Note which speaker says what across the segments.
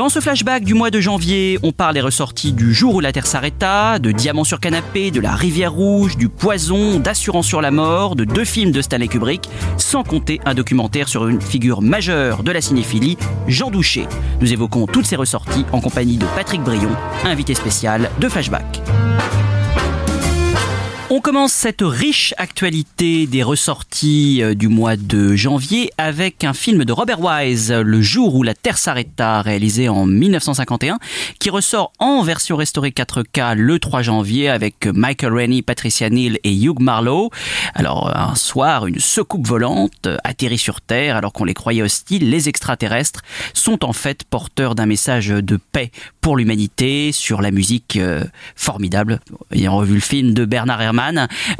Speaker 1: Dans ce flashback du mois de janvier, on parle des ressorties du jour où la Terre s'arrêta, de Diamant sur canapé, de La Rivière Rouge, du Poison, d'Assurance sur la mort, de deux films de Stanley Kubrick, sans compter un documentaire sur une figure majeure de la cinéphilie, Jean Douché. Nous évoquons toutes ces ressorties en compagnie de Patrick Brion, invité spécial de Flashback. On commence cette riche actualité des ressorties euh, du mois de janvier avec un film de Robert Wise, Le jour où la Terre s'arrêta, réalisé en 1951, qui ressort en version restaurée 4K le 3 janvier avec Michael Rennie, Patricia Neal et Hugh Marlowe. Alors un soir, une soucoupe volante atterrit sur Terre alors qu'on les croyait hostiles. Les extraterrestres sont en fait porteurs d'un message de paix pour l'humanité sur la musique euh, formidable. Ayant revu le film de Bernard Herrmann,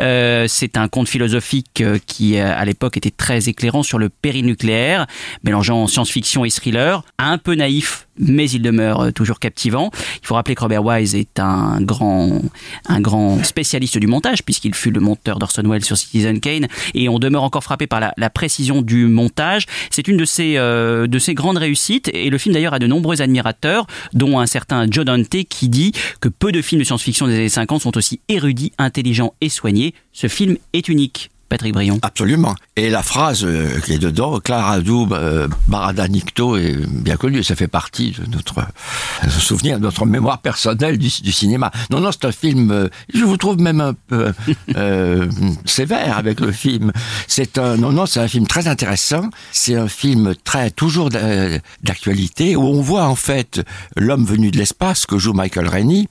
Speaker 1: euh, c'est un conte philosophique euh, qui, euh, à l'époque, était très éclairant sur le périnucléaire, mélangeant science-fiction et thriller, un peu naïf mais il demeure euh, toujours captivant. Il faut rappeler que Robert Wise est un grand, un grand spécialiste du montage, puisqu'il fut le monteur d'Orson Welles sur Citizen Kane, et on demeure encore frappé par la, précision du montage. C'est une de ses, euh, de ses grandes réussites, et le film d'ailleurs a de nombreux admirateurs, dont un certain Joe Dante qui dit que peu de films de science-fiction des années 50 sont aussi érudits, intelligents et soignés. Ce film est unique. Patrick Brion.
Speaker 2: Absolument. Et la phrase euh, qui est dedans, Clara Doub, euh, Barada Nicto, est bien connue. Ça fait partie de notre euh, souvenir, de notre mémoire personnelle du, cinéma. Non, non, c'est un film, je vous trouve même un peu sévère avec le film. C'est un, non, c'est un film très intéressant. C'est un film très, toujours d'a- d'actualité, où on voit en fait l'homme venu de l'espace, que joue Michael Rennie,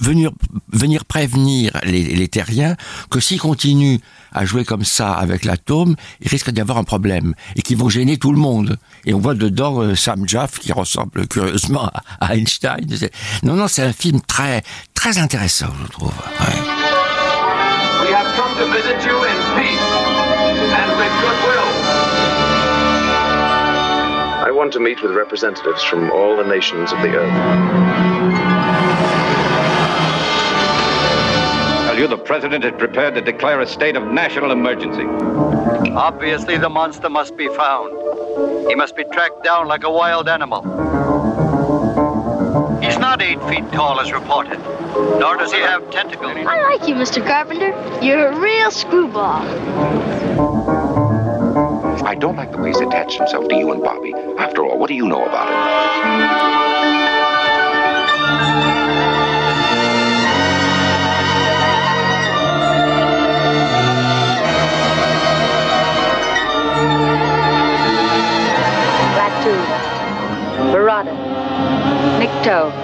Speaker 2: venir, venir prévenir les, les terriens que s'ils continuent à jouer comme ça avec l'atome, il risque d'y avoir un problème et qui vont gêner tout le monde. Et on voit dedans euh, Sam Jaff qui ressemble curieusement à, à Einstein. Non, non, c'est un film très, très intéressant, je trouve. Ouais.
Speaker 3: We have come to visit you in peace and with goodwill.
Speaker 4: I want to meet with representatives from all the nations of the earth.
Speaker 5: You the president is prepared to declare a state of national emergency.
Speaker 6: Obviously, the monster must be found. He must be tracked down like a wild animal. He's not eight feet tall as reported, nor does he have tentacles.
Speaker 7: I like you, Mr. Carpenter. You're a real screwball.
Speaker 8: I don't like the way he's attached himself to you and Bobby. After all, what do you know about him?
Speaker 9: Barada, Nikto.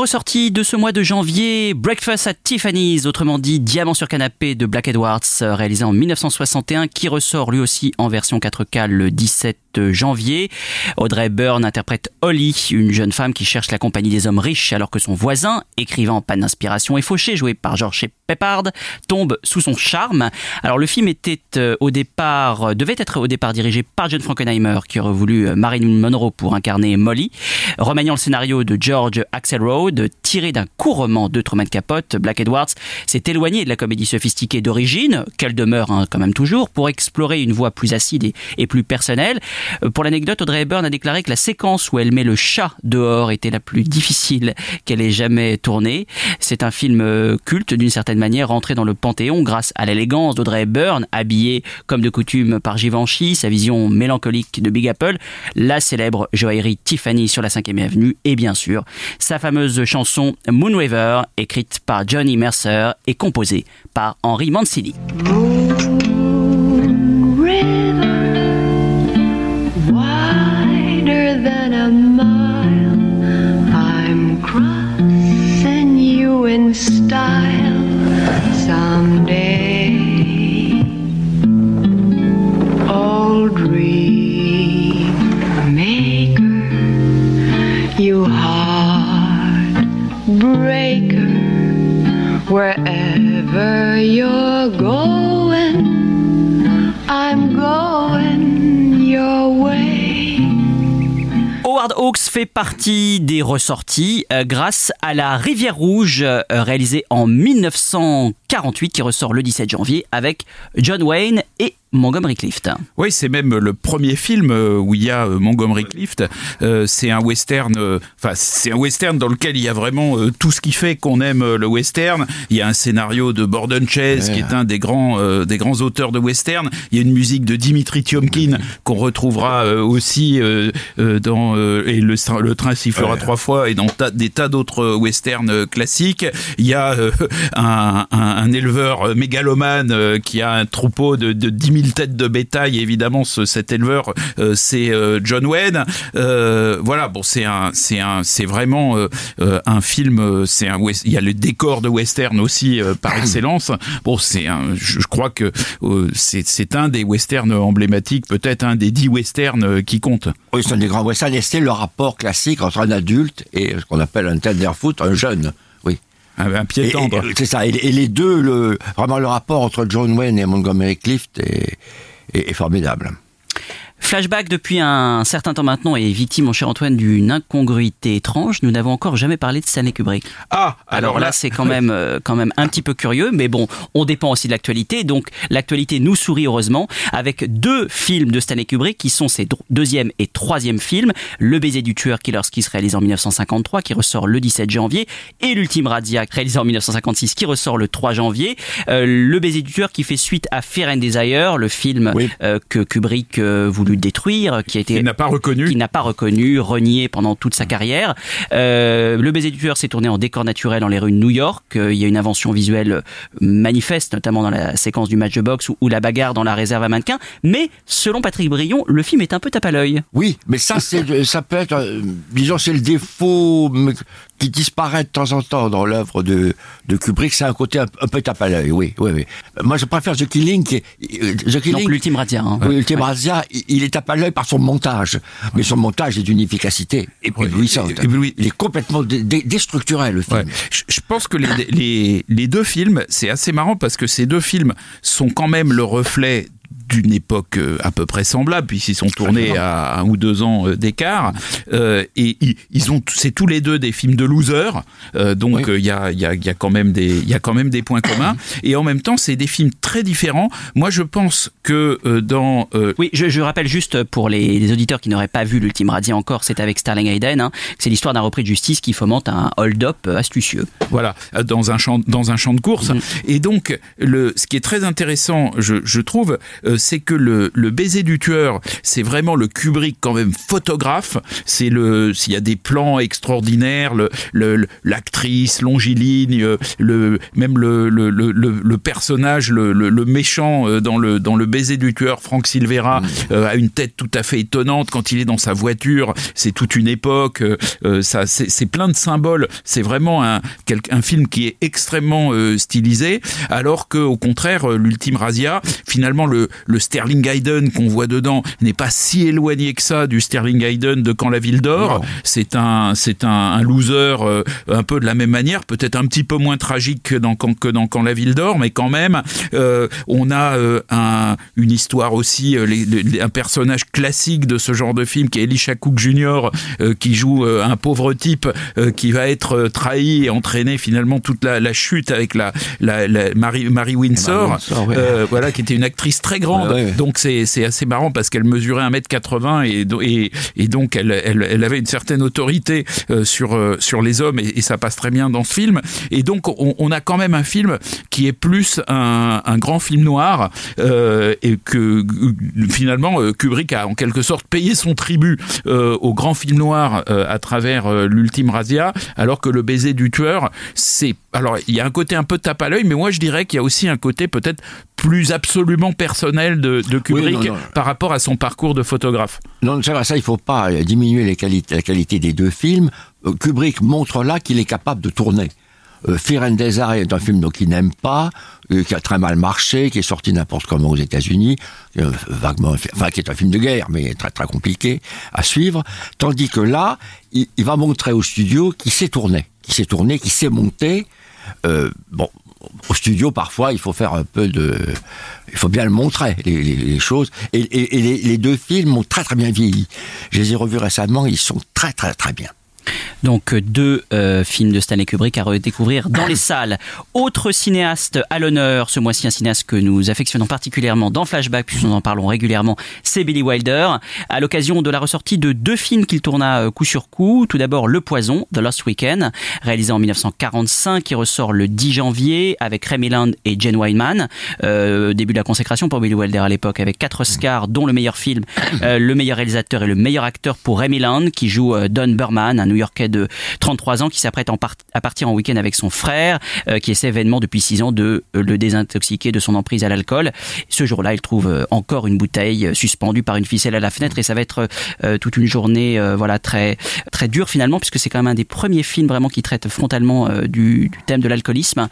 Speaker 1: Autre ressortie de ce mois de janvier, Breakfast at Tiffany's, autrement dit Diamant sur canapé de Black Edwards, réalisé en 1961, qui ressort lui aussi en version 4K le 17 janvier. Audrey Byrne interprète Holly, une jeune femme qui cherche la compagnie des hommes riches alors que son voisin, écrivain en panne d'inspiration et fauché, joué par George Peppard, tombe sous son charme. Alors le film était euh, au départ, euh, devait être au départ dirigé par John Frankenheimer, qui aurait voulu euh, Marilyn Monroe pour incarner Molly, remaniant le scénario de George Axelrod Hollywood. Tiré d'un court roman de Truman Capote, Black Edwards s'est éloigné de la comédie sophistiquée d'origine, qu'elle demeure hein, quand même toujours, pour explorer une voie plus acide et, plus personnelle. Euh, Pour l'anecdote, Audrey Hepburn a déclaré que la séquence où elle met le chat dehors était la plus difficile qu'elle ait jamais tournée. C'est un film euh, culte d'une certaine manière, rentré dans le panthéon grâce à l'élégance d'Audrey Hepburn, habillée comme de coutume par Givenchy, sa vision mélancolique de Big Apple, la célèbre joaillerie Tiffany sur la 5e avenue et bien sûr sa fameuse chanson Moonraver, écrite par Johnny Mercer et composée par Henry Mancini. Fait partie des ressorties euh, grâce à La Rivière Rouge, euh, réalisée en 1948, qui ressort le 17 janvier avec John Wayne et Montgomery Clift.
Speaker 10: Oui, c'est même le premier film euh, où il y a euh, Montgomery Clift. Euh, c'est un western, euh, enfin c'est un western dans lequel il y a vraiment euh, tout ce qui fait qu'on aime le western. Il y a un scénario de Borden Chase
Speaker 2: Ouais.
Speaker 10: qui est un des grands des grands auteurs de western. Il y a une musique de Dimitri Tiomkin qu'on retrouvera aussi dans et le, le train sifflera trois fois et dans ta- des tas d'autres westerns classiques. Il y a un, un, un éleveur euh, mégalomane euh, qui a un troupeau de, de 10 000 têtes de bétail. Et évidemment, ce- cet éleveur, euh, c'est John Wayne. Voilà, bon, c'est un, c'est un, c'est vraiment un film. C'est un, west- il y a le décor de western aussi par excellence. Bon, c'est un, je je crois que c'est, un des westerns emblématiques, peut-être un des dix westerns qui comptent.
Speaker 2: Oui, c'est un des grands westerns et c'est le rapport classique entre un adulte et ce qu'on appelle un tenderfoot, un jeune.
Speaker 10: Un, un pied tendre.
Speaker 2: C'est ça. Et, et les deux, le, vraiment le rapport entre John Wayne et Montgomery Clift est, est- est formidable.
Speaker 1: Flashback depuis un certain temps maintenant est victime, mon cher Antoine, d'une incongruité étrange. Nous n'avons encore jamais parlé de Stanley Kubrick.
Speaker 10: Ah,
Speaker 1: Alors, là, c'est quand même, euh, quand même un petit peu curieux, mais bon, on dépend aussi de l'actualité. Donc l'actualité nous sourit heureusement avec deux films de Stanley Kubrick qui sont ses deuxième et troisième films. Le baiser du tueur Killer's Kiss réalisé en 1953 qui ressort le 17 janvier et l'ultime Radiac réalisé en 1956 qui ressort le 3 janvier. Euh, le baiser du tueur qui fait suite à Fear and Desire, le film euh, que Kubrick euh, voulut détruire, qui a été
Speaker 10: Il n'a pas reconnu,
Speaker 1: qui n'a pas reconnu, renié pendant toute sa carrière. Euh, le baiser du tueur s'est tourné en décor naturel dans les rues de New York. Euh, il y a une invention visuelle manifeste, notamment dans la séquence du match de boxe ou, ou la bagarre dans la réserve à mannequins. Mais selon Patrick Brion, le film est un peu tape à l'œil.
Speaker 2: Oui, mais ça, c'est, ça peut être, euh, disons, c'est le défaut qui disparaît de temps en temps dans l'œuvre de, de Kubrick. C'est un côté un, un peu tape à l'œil, oui, oui, oui. Moi, je préfère The Killing. Qui The Killing
Speaker 1: Donc l'ultime Radia. hein.
Speaker 2: Oui, l'ultime Razzia, il- est tape à l'œil par son montage. Mais son montage est d'une efficacité éblouissante. Il est complètement dé- dé- déstructuré, le film.
Speaker 10: Ouais. Je, je pense que les, les, les deux films, c'est assez marrant parce que ces deux films sont quand même le reflet d'une époque euh, à peu près semblable puisqu'ils sont tournés à un ou deux ans euh, d'écart Euh, et ils, ont c'est tous les deux des films de losers euh, donc euh, il y, a, il y, a, y a quand même des il y a quand même des points communs et en même temps c'est des films très différents moi je pense que euh, dans euh,
Speaker 1: Oui, je, je rappelle juste pour les, les auditeurs qui n'auraient pas vu l'ultime Radia encore, c'est avec Sterling Hayden. hein, c'est l'histoire d'un repris de justice qui fomente un hold-up astucieux.
Speaker 10: Voilà, dans un champ, dans un champ de course. Et donc, le, ce qui est très intéressant, je, je trouve, euh, c'est que le, le baiser du tueur, c'est vraiment le Kubrick quand même photographe. C'est le, s'il y a des plans extraordinaires, le, l'actrice longiligne, euh, le, même le, le, le, le- personnage, le, le, le méchant euh, dans le, dans le baiser du tueur, Frank Silvera, euh, a une tête tout à fait étonnante quand il est dans sa voiture. C'est toute une époque. euh, ça, c'est plein de symboles. C'est vraiment un, quel- un film qui est extrêmement euh, stylisé, alors que au contraire, l'ultime Razia, finalement, le, le Sterling Hayden qu'on voit dedans n'est pas si éloigné que ça du Sterling Hayden de Quand la ville dort. C'est un, c'est un, un loser euh, un peu de la même manière, peut-être un petit peu moins tragique que dans, que dans Quand la ville dort, mais quand même, euh, on a euh, un, une histoire aussi, les- les- un personnage classique de ce genre de film qui est Elisha Cook Jr., qui joue un pauvre type qui va être trahi et entraîner finalement toute la, la chute avec la, la, la Mary, Mary Windsor,
Speaker 2: Mary Windsor, ouais.
Speaker 10: voilà, qui était une actrice très grande.
Speaker 2: Ouais, ouais.
Speaker 10: Donc c'est c'est assez marrant parce qu'elle mesurait 1m80 et, et, et donc elle, elle, elle avait une certaine autorité euh, sur, euh, sur les hommes et, et ça passe très bien dans ce film. Et donc on, on a quand même un film qui est plus un, un grand film noir euh, et que finalement euh, Kubrick a en quelque sorte payé son tribut euh, au grand film noir euh, à travers l'ultime Razia, alors que le baiser du tueur, c'est alors il y a un côté un peu tape à l'œil, mais moi je dirais qu'il y a aussi un côté peut-être plus absolument personnel de, de Kubrick
Speaker 2: Oui, non, non.
Speaker 10: par rapport à son parcours de photographe.
Speaker 2: Non, ça, va, ça, il faut pas euh, diminuer les la qualité des deux films. Euh, Kubrick montre là qu'il est capable de tourner. Euh, Fear and Desire est un film donc, qu'il n'aime pas, euh, qui a très mal marché, qui est sorti n'importe comment aux États-Unis, euh, vaguement, enfin qui est un film de guerre, mais très très compliqué à suivre. Tandis que là, il, il va montrer au studio qu'il sait tourner, qu'il sait tourner, qu'il sait monter. Euh, bon, au studio, parfois, il faut faire un peu de, il faut bien le montrer les, les- les choses. Et, et- et les, les deux films ont très très bien vieilli. Je les ai revus récemment, ils sont très très très bien.
Speaker 1: Donc euh, deux euh, films de Stanley Kubrick à redécouvrir dans les salles. Autre cinéaste à l'honneur, ce mois-ci un cinéaste que nous affectionnons particulièrement dans Flashback, puisque nous en parlons régulièrement, c'est Billy Wilder. À l'occasion de la ressortie de deux films qu'il tourna euh, coup sur coup. Tout d'abord Le Poison, The Lost Weekend, réalisé en 1945, qui ressort le 10 janvier avec Remy Land et Jane Wyman. Début de la consécration pour Billy Wilder à l'époque, avec quatre Oscars, dont le meilleur film, le meilleur réalisateur et le meilleur acteur pour Remy Land, qui joue Don Burman, un New-Yorkais de 33 ans qui s'apprête à partir en week-end avec son frère, euh, qui essaie vainement depuis 6 ans de euh, le désintoxiquer de son emprise à l'alcool. Ce jour-là, il trouve euh, encore une bouteille suspendue par une ficelle à la fenêtre et ça va être toute une journée voilà très très dure finalement puisque c'est quand même un des premiers films vraiment qui traite frontalement du, du thème de l'alcoolisme.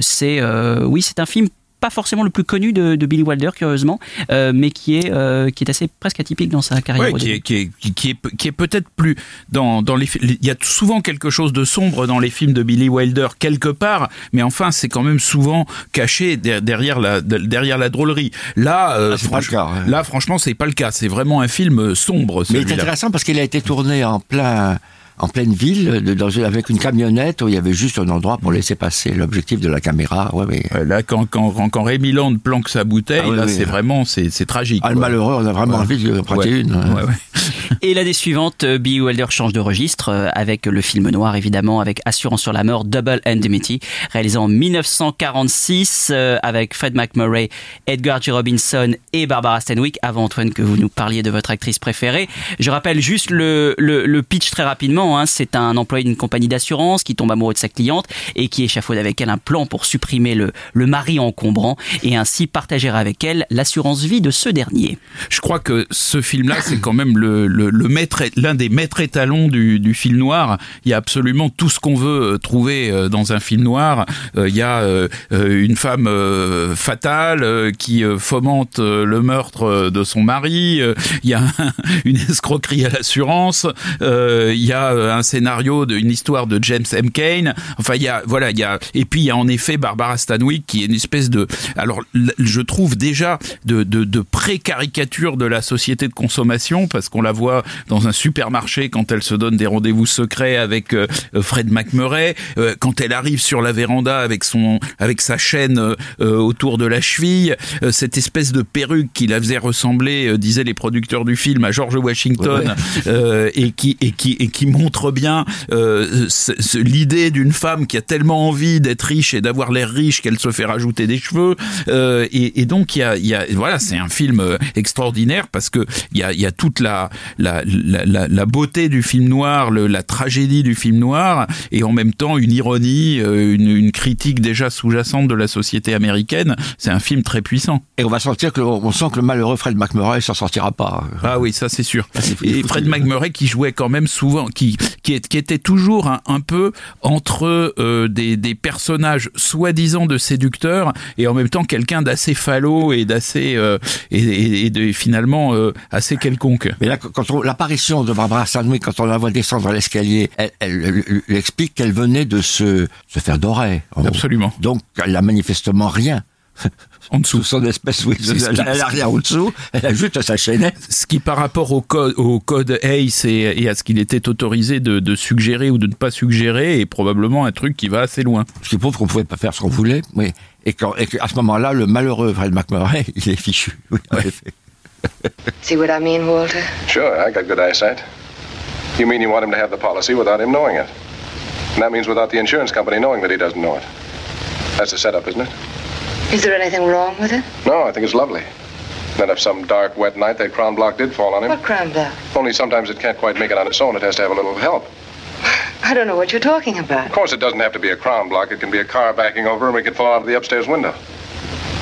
Speaker 1: C'est oui, c'est un film pas forcément le plus connu de, de Billy Wilder, curieusement, euh, mais qui est, euh, qui est assez presque atypique dans sa carrière.
Speaker 10: Ouais, qui, est, qui, est, qui, qui est, qui est peut-être plus dans, dans les il y a souvent quelque chose de sombre dans les films de Billy Wilder quelque part mais enfin c'est quand même souvent caché der- derrière la de- derrière la drôlerie là euh,
Speaker 2: le
Speaker 10: franch-
Speaker 2: cas, ouais.
Speaker 10: là franchement c'est pas le cas c'est vraiment un film sombre
Speaker 2: Mais c'est intéressant parce qu'il a été tourné en plein en pleine ville, de- dans, une- avec une camionnette où il y avait juste un endroit pour laisser passer l'objectif de la caméra. Ouais, ouais.
Speaker 10: Ouais, là quand quand quand, quand Rémi Land planque sa bouteille
Speaker 2: Ah oui,
Speaker 10: là
Speaker 2: oui.
Speaker 10: c'est vraiment c'est c'est tragique
Speaker 2: Ah, le malheureux, on a vraiment
Speaker 10: Ouais.
Speaker 2: envie de prêter
Speaker 10: Ouais.
Speaker 2: une.
Speaker 10: Ouais, ouais.
Speaker 1: Et l'année suivante, euh, Billy Wilder change de registre euh, avec le film noir, évidemment, avec Assurance sur la mort, Double Indemnity, réalisé en 1946 euh, avec Fred McMurray, Edgar G. Robinson et Barbara Stanwyck. Avant, Antoine, que vous nous parliez de votre actrice préférée. Je rappelle juste le, le, le pitch très rapidement. Hein. C'est un employé d'une compagnie d'assurance qui tombe amoureux de sa cliente et qui échafaude avec elle un plan pour supprimer le, le mari encombrant et ainsi partager avec elle l'assurance vie de ce dernier.
Speaker 10: Je crois que ce film-là, c'est quand même le, le, maître, l'un des maîtres étalons du, du film noir. Il y a absolument tout ce qu'on veut euh, trouver euh, dans un film noir. Euh, Il y a une femme fatale qui fomente le meurtre de son mari. Il y a un- une escroquerie à l'assurance. Il y a un scénario d'une histoire de James M. Cain. Enfin, il y a voilà, il y a et puis il y a en effet Barbara Stanwyck qui est une espèce de alors je trouve déjà de de, de pré-caricature de la société de consommation parce qu'on la voit dans un supermarché quand elle se donne des rendez-vous secrets avec euh, euh, Fred McMurray, euh, quand elle arrive sur la véranda avec son avec sa chaîne euh, euh, autour de la cheville, euh, cette espèce de perruque qui la faisait ressembler, euh, disaient les producteurs du film, à George Washington,
Speaker 2: Ouais.
Speaker 10: euh, et qui et qui et qui montre bien euh, l'idée d'une femme qui a tellement envie d'être riche et d'avoir l'air riche qu'elle se fait rajouter des cheveux. Euh, et, et donc il y a, il y a voilà, c'est un film euh, extraordinaire parce que il y a, il y a toute la la, la, la, la beauté du film noir, le, la tragédie du film noir, et en même temps une ironie, une, une critique déjà sous-jacente de la société américaine. C'est un film très puissant.
Speaker 2: Et on va sentir que on sent que le malheureux Fred McMurray s'en sortira pas.
Speaker 10: Ah oui, ça c'est sûr. Et Fred McMurray qui jouait quand même souvent, qui qui, est, qui était toujours un, un peu entre euh, des, des personnages soi-disant de séducteurs et en même temps quelqu'un d'assez falot et d'assez euh, et, de finalement euh, assez quelconque.
Speaker 2: Mais là, quand on l'apparition de Barbara Stanwyck, quand on la voit descendre l'escalier, elle, elle, elle- elle explique qu'elle venait de se, se faire dorer. gros.
Speaker 10: Absolument.
Speaker 2: Donc, elle a manifestement rien.
Speaker 10: En dessous.
Speaker 2: Son espèce, oui,
Speaker 10: ce
Speaker 2: elle,
Speaker 10: qui-
Speaker 2: elle a rien en dessous. Elle a juste sa chaînette.
Speaker 10: Ce qui, par rapport au code, au code ACE et, et à ce qu'il était autorisé de, de suggérer ou de ne pas suggérer, est probablement un truc qui va assez loin.
Speaker 2: Ce qui prouve qu'on pouvait pas faire ce qu'on voulait. Oui. Et, quand, et qu'à ce moment-là, le malheureux Fred McMurray, il est fichu. Oui, en effet.
Speaker 9: See what I mean, Walter?
Speaker 4: Sure, I got good eyesight. You mean you want him to have the policy without him knowing it? And that means without the insurance company knowing that he doesn't know it. That's the setup, isn't it?
Speaker 9: Is there anything wrong with it?
Speaker 4: No, I think it's lovely. Then if some dark, wet night that crown block did fall on him,
Speaker 9: What crown block?
Speaker 4: only sometimes it can't quite make it on its own. It has to have a little help.
Speaker 9: I don't know what you're talking about.
Speaker 4: Of course, it doesn't have to be a crown block. It can be a car backing over and we can fall out of the upstairs window.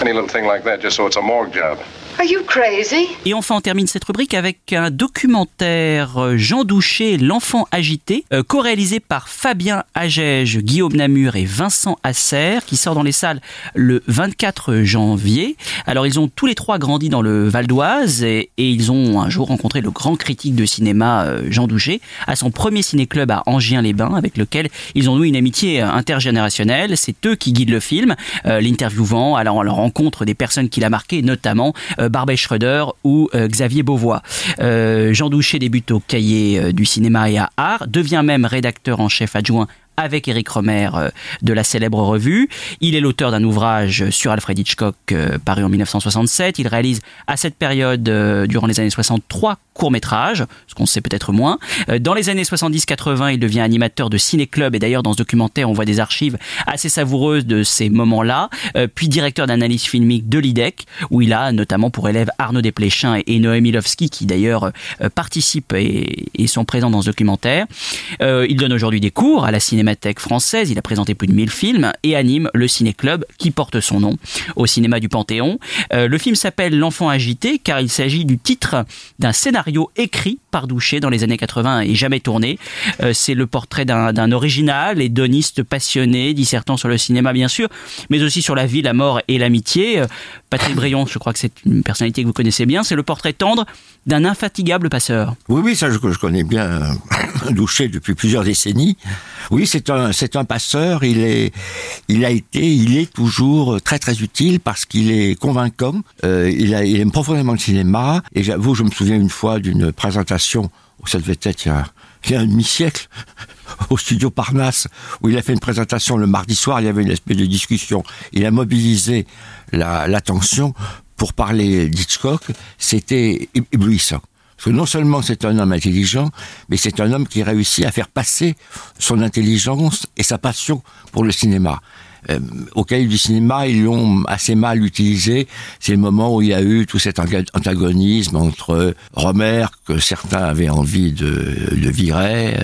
Speaker 4: Any little thing like that, just so it's a morgue job.
Speaker 9: Are you crazy?
Speaker 1: Et enfin, on termine cette rubrique avec un documentaire euh, Jean Douché, L'enfant agité, euh, co-réalisé par Fabien Agege, Guillaume Namur et Vincent Asser, qui sort dans les salles le 24 janvier. Alors, ils ont tous les trois grandi dans le Val d'Oise et, ils ont un jour rencontré le grand critique de cinéma euh, Jean Douché à son premier ciné-club à Angien-les-Bains, avec lequel ils ont noué une amitié intergénérationnelle. C'est eux qui guident le film, euh, l'interviewant, allant à la rencontre des personnes qu'il a marquées, notamment Barbet Schroeder ou euh, Xavier Beauvois. Euh, Jean Douché débute au cahier euh, du cinéma et à art, devient même rédacteur en chef adjoint avec Eric Romer euh, de la célèbre revue. Il est l'auteur d'un ouvrage sur Alfred Hitchcock euh, paru en 1967. Il réalise à cette période, euh, durant les années 60, trois courts-métrages, ce qu'on sait peut-être moins. Dans les années 70-80, il devient animateur de ciné-club et d'ailleurs dans ce documentaire, on voit des archives assez savoureuses de ces moments-là. Puis directeur d'analyse filmique de l'IDEC, où il a notamment pour élèves Arnaud Desplechin et- Noémie Lovski, qui d'ailleurs participent et, sont présents dans ce documentaire. Il donne aujourd'hui des cours à la Française, il a présenté plus de 1000 films et anime le Ciné-Club qui porte son nom au cinéma du Panthéon. Euh, le film s'appelle L'enfant agité car il s'agit du titre d'un scénario écrit par Douché dans les années 80 et jamais tourné. Euh, C'est le portrait d'un original, hédoniste passionné, dissertant sur le cinéma bien sûr, mais aussi sur la vie, la mort et l'amitié. Euh, Patrick Brion, je crois que c'est une personnalité que vous connaissez bien, c'est le portrait tendre d'un infatigable passeur.
Speaker 2: Oui, oui, ça je, je connais bien euh, Douché depuis plusieurs décennies. Oui, c'est un, un passeur. Il est, il a été, il est toujours très très utile parce qu'il est convaincant. Il, il aime profondément le cinéma. Et j'avoue, je me souviens une fois d'une présentation, oh, ça devait être il y a, un demi-siècle, au studio Parnasse, où il a fait une présentation le mardi soir. Il y avait une espèce de discussion. Il a mobilisé la- l'attention pour parler d'Hitchcock. C'était éblouissant. Parce que non seulement c'est un homme intelligent, mais c'est un homme qui réussit à faire passer son intelligence et sa passion pour le cinéma. Euh, au cahier du cinéma, ils l'ont assez mal utilisé. C'est le moment où il y a eu tout cet antagonisme entre Romer, que certains avaient envie de, de virer,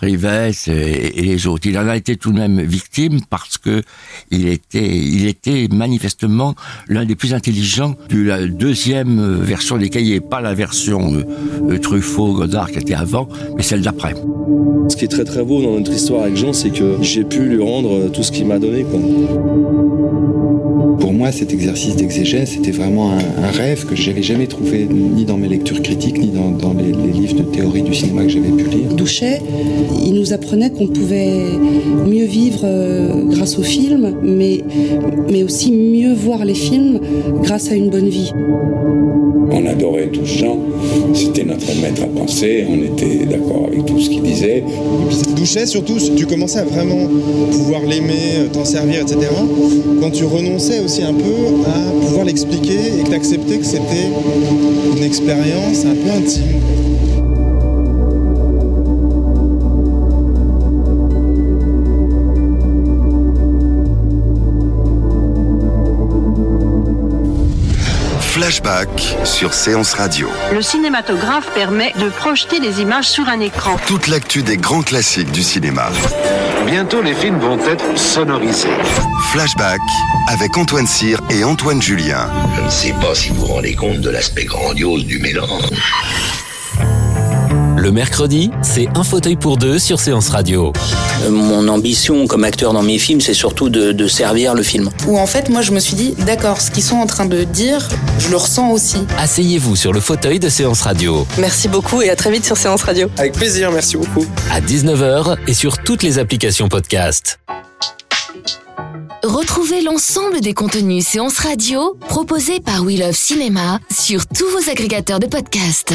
Speaker 2: Rivets et, les autres. Il en a été tout de même victime parce que il était, il était manifestement l'un des plus intelligents de la deuxième version des cahiers, pas la version euh, euh, Truffaut, Godard qui était avant, mais celle d'après.
Speaker 11: Ce qui est très très beau dans notre histoire avec Jean, c'est que j'ai pu lui rendre euh, tout ce qu'il m'a donné.
Speaker 12: Pour moi, cet exercice d'exégèse, c'était vraiment un, un rêve que j'avais jamais trouvé ni dans mes lectures critiques, ni dans, dans les, les livres de théorie du cinéma que j'avais pu lire.
Speaker 13: Douchet, il nous apprenait qu'on pouvait mieux vivre euh, grâce aux films, mais, mais aussi mieux voir les films grâce à une bonne vie.
Speaker 14: On adorait tous Jean, c'était notre maître à penser, on était d'accord avec tout ce qu'il disait.
Speaker 15: Douchet, surtout, tu commençais à vraiment pouvoir l'aimer, t'en servir, etc. Quand tu renonçais aussi un peu à pouvoir l'expliquer et acceptais que c'était une expérience un peu intime.
Speaker 16: Flashback sur Séance Radio.
Speaker 17: Le cinématographe permet de projeter les images sur un écran.
Speaker 16: Toute l'actu des grands classiques du cinéma.
Speaker 8: Bientôt, les films vont être sonorisés.
Speaker 16: Flashback avec Antoine Cyr et Antoine Julien.
Speaker 18: Je ne sais pas si vous vous rendez compte de l'aspect grandiose du mélange.
Speaker 19: Le mercredi, c'est un fauteuil pour deux sur Séance Radio.
Speaker 20: Euh, Mon ambition comme acteur dans mes films, c'est surtout de, de servir le film.
Speaker 21: Où en fait, moi, je me suis dit, d'accord, ce qu'ils sont en train de dire, je le ressens aussi.
Speaker 19: Asseyez-vous sur le fauteuil de Séance Radio.
Speaker 21: Merci beaucoup et à très vite sur Séance Radio.
Speaker 11: Avec plaisir, merci beaucoup.
Speaker 19: À 19h et sur toutes les applications podcast.
Speaker 22: Retrouvez l'ensemble des contenus séances radio proposés par We Love Cinéma sur tous vos agrégateurs de podcasts.